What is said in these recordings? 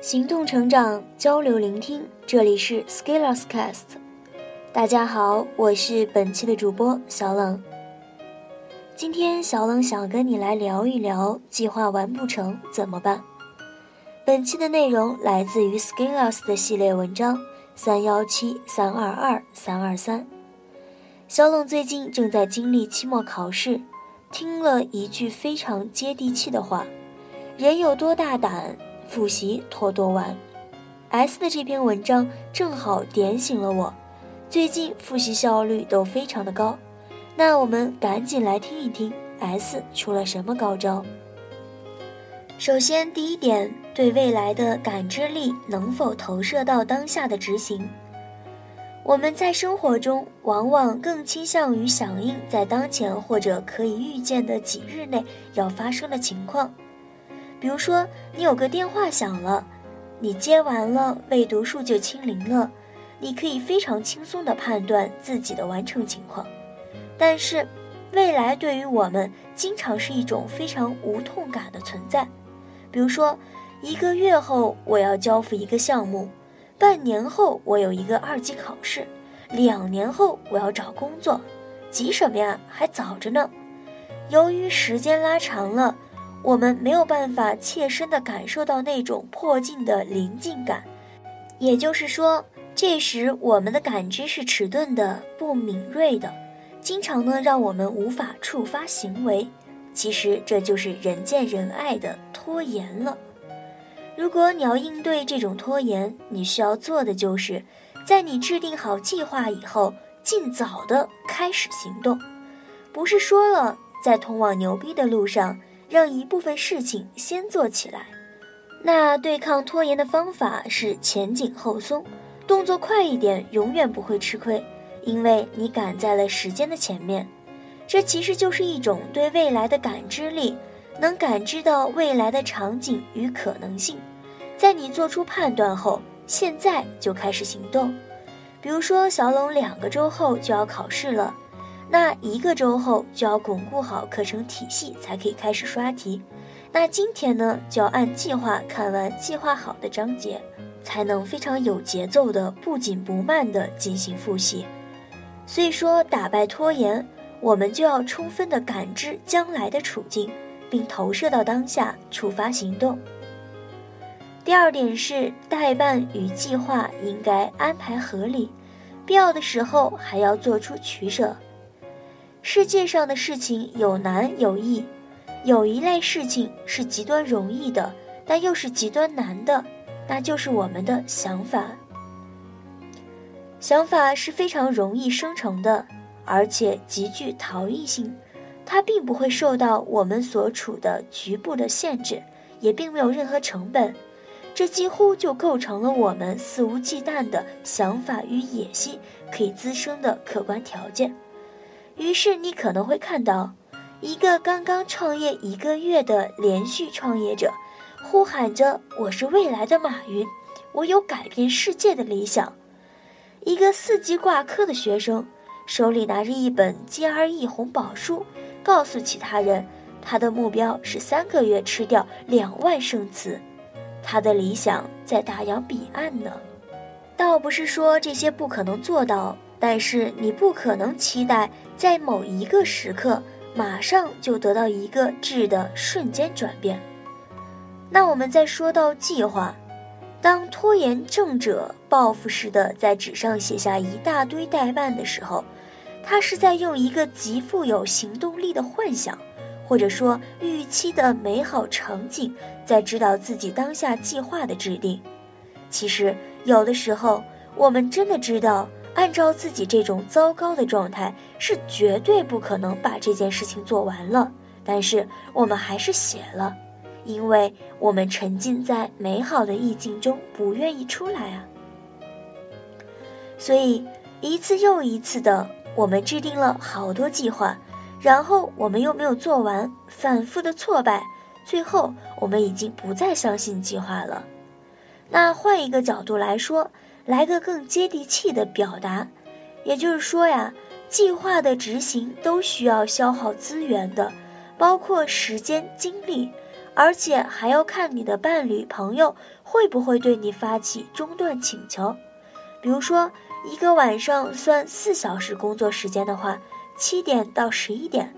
行动成长，交流聆听，这里是 Scalers Cast。大家好，我是本期的主播小冷。今天小冷想跟你来聊一聊，计划完不成怎么办？本期的内容来自于 Scalers 的系列文章三幺七三二二三二三。小冷最近正在经历期末考试，听了一句非常接地气的话：人有多大胆？复习拖多晚，S 的这篇文章正好点醒了我。最近复习效率都非常的高，那我们赶紧来听一听 S 出了什么高招。首先，第一点，对未来的感知力能否投射到当下的执行？我们在生活中往往更倾向于响应在当前或者可以预见的几日内要发生的情况。比如说，你有个电话响了，你接完了，未读数就清零了，你可以非常轻松地判断自己的完成情况。但是，未来对于我们经常是一种非常无痛感的存在。比如说，一个月后我要交付一个项目，半年后我有一个二级考试，两年后我要找工作，急什么呀？还早着呢。由于时间拉长了。我们没有办法切身地感受到那种迫近的临近感，也就是说，这时我们的感知是迟钝的、不敏锐的，经常呢让我们无法触发行为。其实这就是人见人爱的拖延了。如果你要应对这种拖延，你需要做的就是，在你制定好计划以后，尽早的开始行动。不是说了，在通往牛逼的路上。让一部分事情先做起来，那对抗拖延的方法是前紧后松，动作快一点，永远不会吃亏，因为你赶在了时间的前面。这其实就是一种对未来的感知力，能感知到未来的场景与可能性，在你做出判断后，现在就开始行动。比如说，小龙两个周后就要考试了。那一个周后就要巩固好课程体系，才可以开始刷题。那今天呢，就要按计划看完计划好的章节，才能非常有节奏的、不紧不慢的进行复习。所以说，打败拖延，我们就要充分的感知将来的处境，并投射到当下，触发行动。第二点是，代办与计划应该安排合理，必要的时候还要做出取舍。世界上的事情有难有易，有一类事情是极端容易的，但又是极端难的，那就是我们的想法。想法是非常容易生成的，而且极具逃逸性，它并不会受到我们所处的局部的限制，也并没有任何成本，这几乎就构成了我们肆无忌惮的想法与野心可以滋生的客观条件。于是你可能会看到，一个刚刚创业一个月的连续创业者，呼喊着“我是未来的马云，我有改变世界的理想”；一个四级挂科的学生，手里拿着一本 GRE 红宝书，告诉其他人，他的目标是三个月吃掉两万生词，他的理想在大洋彼岸呢。倒不是说这些不可能做到。但是你不可能期待在某一个时刻马上就得到一个质的瞬间转变。那我们再说到计划，当拖延症者报复式的在纸上写下一大堆待办的时候，他是在用一个极富有行动力的幻想，或者说预期的美好场景，在指导自己当下计划的制定。其实有的时候，我们真的知道。按照自己这种糟糕的状态，是绝对不可能把这件事情做完了。但是我们还是写了，因为我们沉浸在美好的意境中，不愿意出来啊。所以一次又一次的，我们制定了好多计划，然后我们又没有做完，反复的挫败，最后我们已经不再相信计划了。那换一个角度来说。来个更接地气的表达，也就是说呀，计划的执行都需要消耗资源的，包括时间、精力，而且还要看你的伴侣、朋友会不会对你发起中断请求。比如说，一个晚上算四小时工作时间的话，七点到十一点，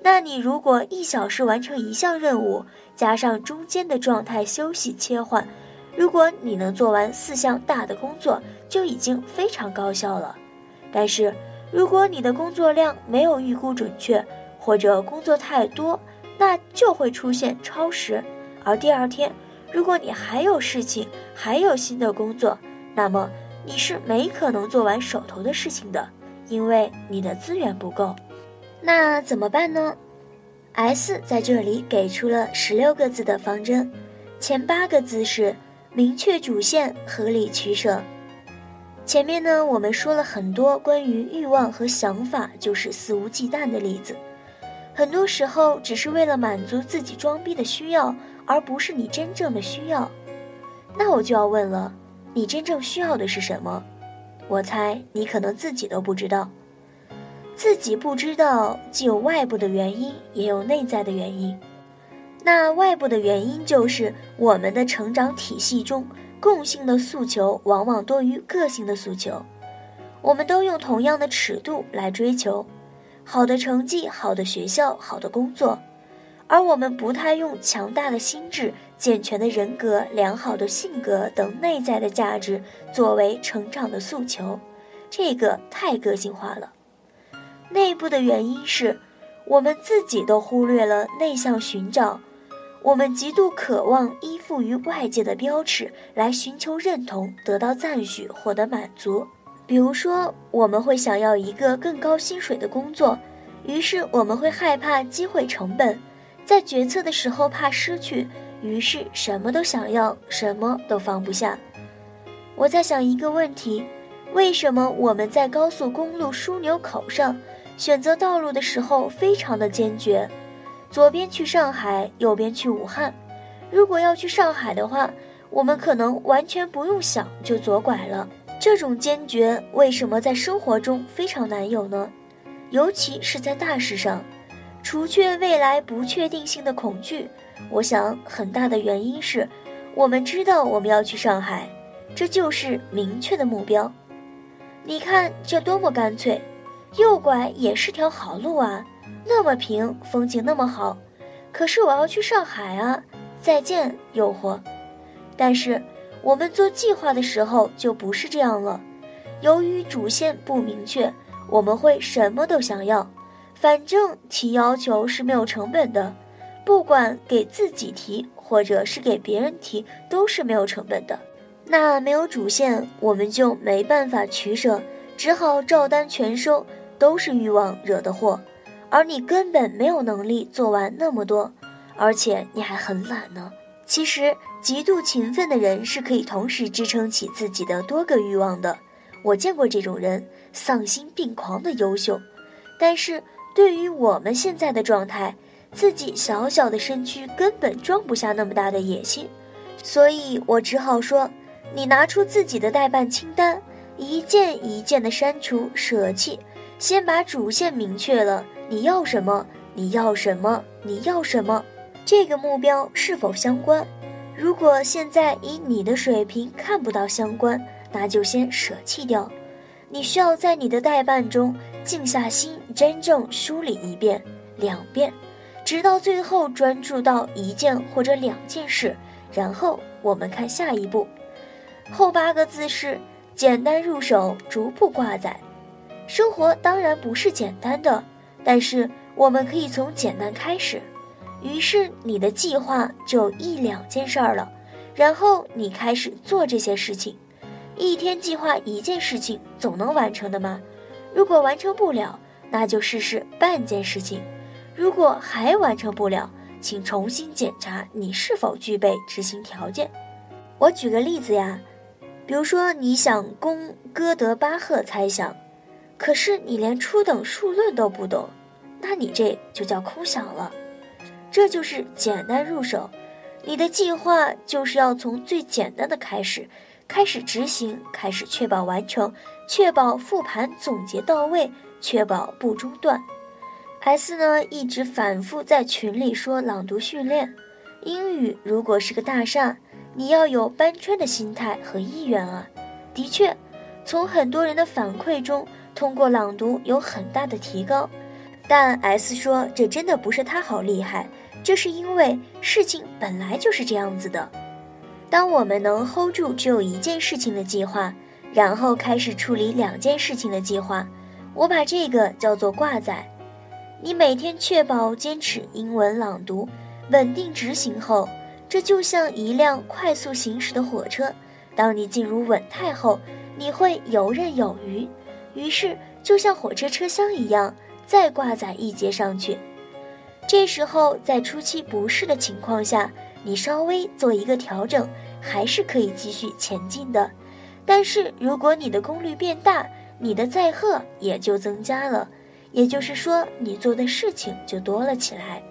那你如果一小时完成一项任务，加上中间的状态休息切换，如果你能做完四项大的工作，就已经非常高效了。但是，如果你的工作量没有预估准确，或者工作太多，那就会出现超时。而第二天，如果你还有事情，还有新的工作，那么你是没可能做完手头的事情的，因为你的资源不够。那怎么办呢？S 在这里给出了十六个字的方针，前八个字是明确主线，合理取舍。前面呢，我们说了很多关于欲望和想法就是肆无忌惮的例子，很多时候只是为了满足自己装逼的需要，而不是你真正的需要。那我就要问了，你真正需要的是什么？我猜你可能自己都不知道，自己不知道，既有外部的原因，也有内在的原因。那外部的原因就是我们的成长体系中。共性的诉求往往多于个性的诉求，我们都用同样的尺度来追求好的成绩、好的学校、好的工作，而我们不太用强大的心智、健全的人格、良好的性格等内在的价值作为成长的诉求，这个太个性化了。内部的原因是我们自己都忽略了内向寻找。我们极度渴望依附于外界的标尺来寻求认同、得到赞许、获得满足。比如说，我们会想要一个更高薪水的工作，于是我们会害怕机会成本，在决策的时候怕失去，于是什么都想要，什么都放不下。我在想一个问题：为什么我们在高速公路枢纽口上选择道路的时候非常的坚决？左边去上海，右边去武汉。如果要去上海的话，我们可能完全不用想就左拐了。这种坚决为什么在生活中非常难有呢？尤其是在大事上，除却未来不确定性的恐惧，我想很大的原因是，我们知道我们要去上海，这就是明确的目标。你看这多么干脆，右拐也是条好路啊。那么平，风景那么好，可是我要去上海啊！再见，诱惑。但是我们做计划的时候就不是这样了。由于主线不明确，我们会什么都想要。反正提要求是没有成本的，不管给自己提或者是给别人提，都是没有成本的。那没有主线，我们就没办法取舍，只好照单全收，都是欲望惹的祸。而你根本没有能力做完那么多，而且你还很懒呢。其实，极度勤奋的人是可以同时支撑起自己的多个欲望的。我见过这种人，丧心病狂的优秀。但是，对于我们现在的状态，自己小小的身躯根本装不下那么大的野心，所以我只好说，你拿出自己的代办清单，一件一件的删除舍弃，先把主线明确了。你要什么？你要什么？你要什么？这个目标是否相关？如果现在以你的水平看不到相关，那就先舍弃掉。你需要在你的代办中静下心，真正梳理一遍、两遍，直到最后专注到一件或者两件事，然后我们看下一步。后八个字是简单入手，逐步挂载。生活当然不是简单的。但是我们可以从简单开始，于是你的计划就一两件事儿了，然后你开始做这些事情，一天计划一件事情总能完成的吗？如果完成不了，那就试试半件事情，如果还完成不了，请重新检查你是否具备执行条件。我举个例子呀，比如说你想攻哥德巴赫猜想。可是你连初等数论都不懂，那你这就叫空想了。这就是简单入手，你的计划就是要从最简单的开始，开始执行，开始确保完成，确保复盘总结到位，确保不中断。S 呢一直反复在群里说朗读训练，英语如果是个大厦，你要有搬砖的心态和意愿啊。的确，从很多人的反馈中，通过朗读有很大的提高。但 S 说，这真的不是他好厉害，这是因为事情本来就是这样子的。当我们能 hold 住只有一件事情的计划，然后开始处理两件事情的计划，我把这个叫做挂载。你每天确保坚持英文朗读，稳定执行后，这就像一辆快速行驶的火车。当你进入稳态后，你会游刃有余。于是，就像火车车厢一样。再挂载一节上去，这时候在初期不适的情况下，你稍微做一个调整，还是可以继续前进的。但是如果你的功率变大，你的载荷也就增加了，也就是说你做的事情就多了起来。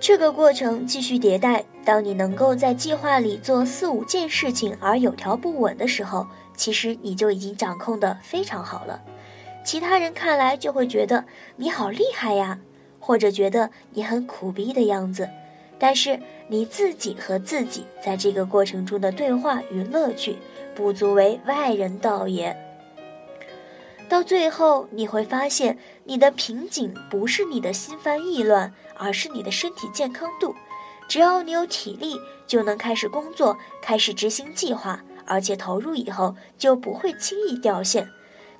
这个过程继续迭代，当你能够在计划里做四五件事情而有条不紊的时候，其实你就已经掌控的非常好了。其他人看来就会觉得你好厉害呀，或者觉得你很苦逼的样子。但是你自己和自己在这个过程中的对话与乐趣，不足为外人道也。到最后你会发现，你的瓶颈不是你的心烦意乱，而是你的身体健康度。只要你有体力，就能开始工作，开始执行计划，而且投入以后就不会轻易掉线。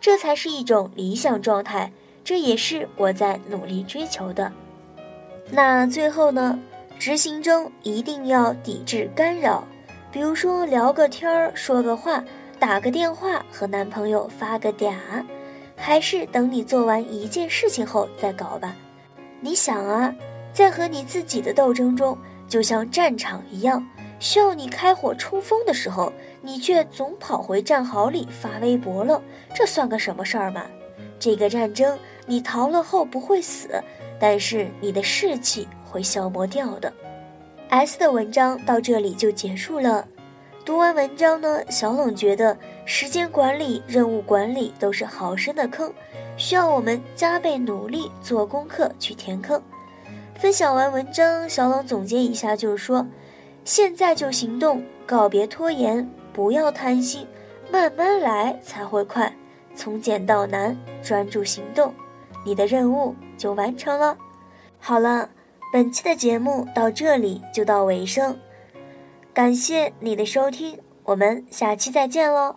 这才是一种理想状态，这也是我在努力追求的。那最后呢？执行中一定要抵制干扰，比如说聊个天儿、说个话、打个电话、和男朋友发个嗲，还是等你做完一件事情后再搞吧。你想啊，在和你自己的斗争中，就像战场一样。需要你开火冲锋的时候，你却总跑回战壕里发微博了，这算个什么事儿嘛？这个战争你逃了后不会死，但是你的士气会消磨掉的。S 的文章到这里就结束了。读完文章呢，小冷觉得时间管理、任务管理都是好深的坑，需要我们加倍努力做功课去填坑。分享完文章，小冷总结一下，就是说。现在就行动，告别拖延，不要贪心，慢慢来才会快。从简到难，专注行动，你的任务就完成了。好了，本期的节目到这里就到尾声，感谢你的收听，我们下期再见喽。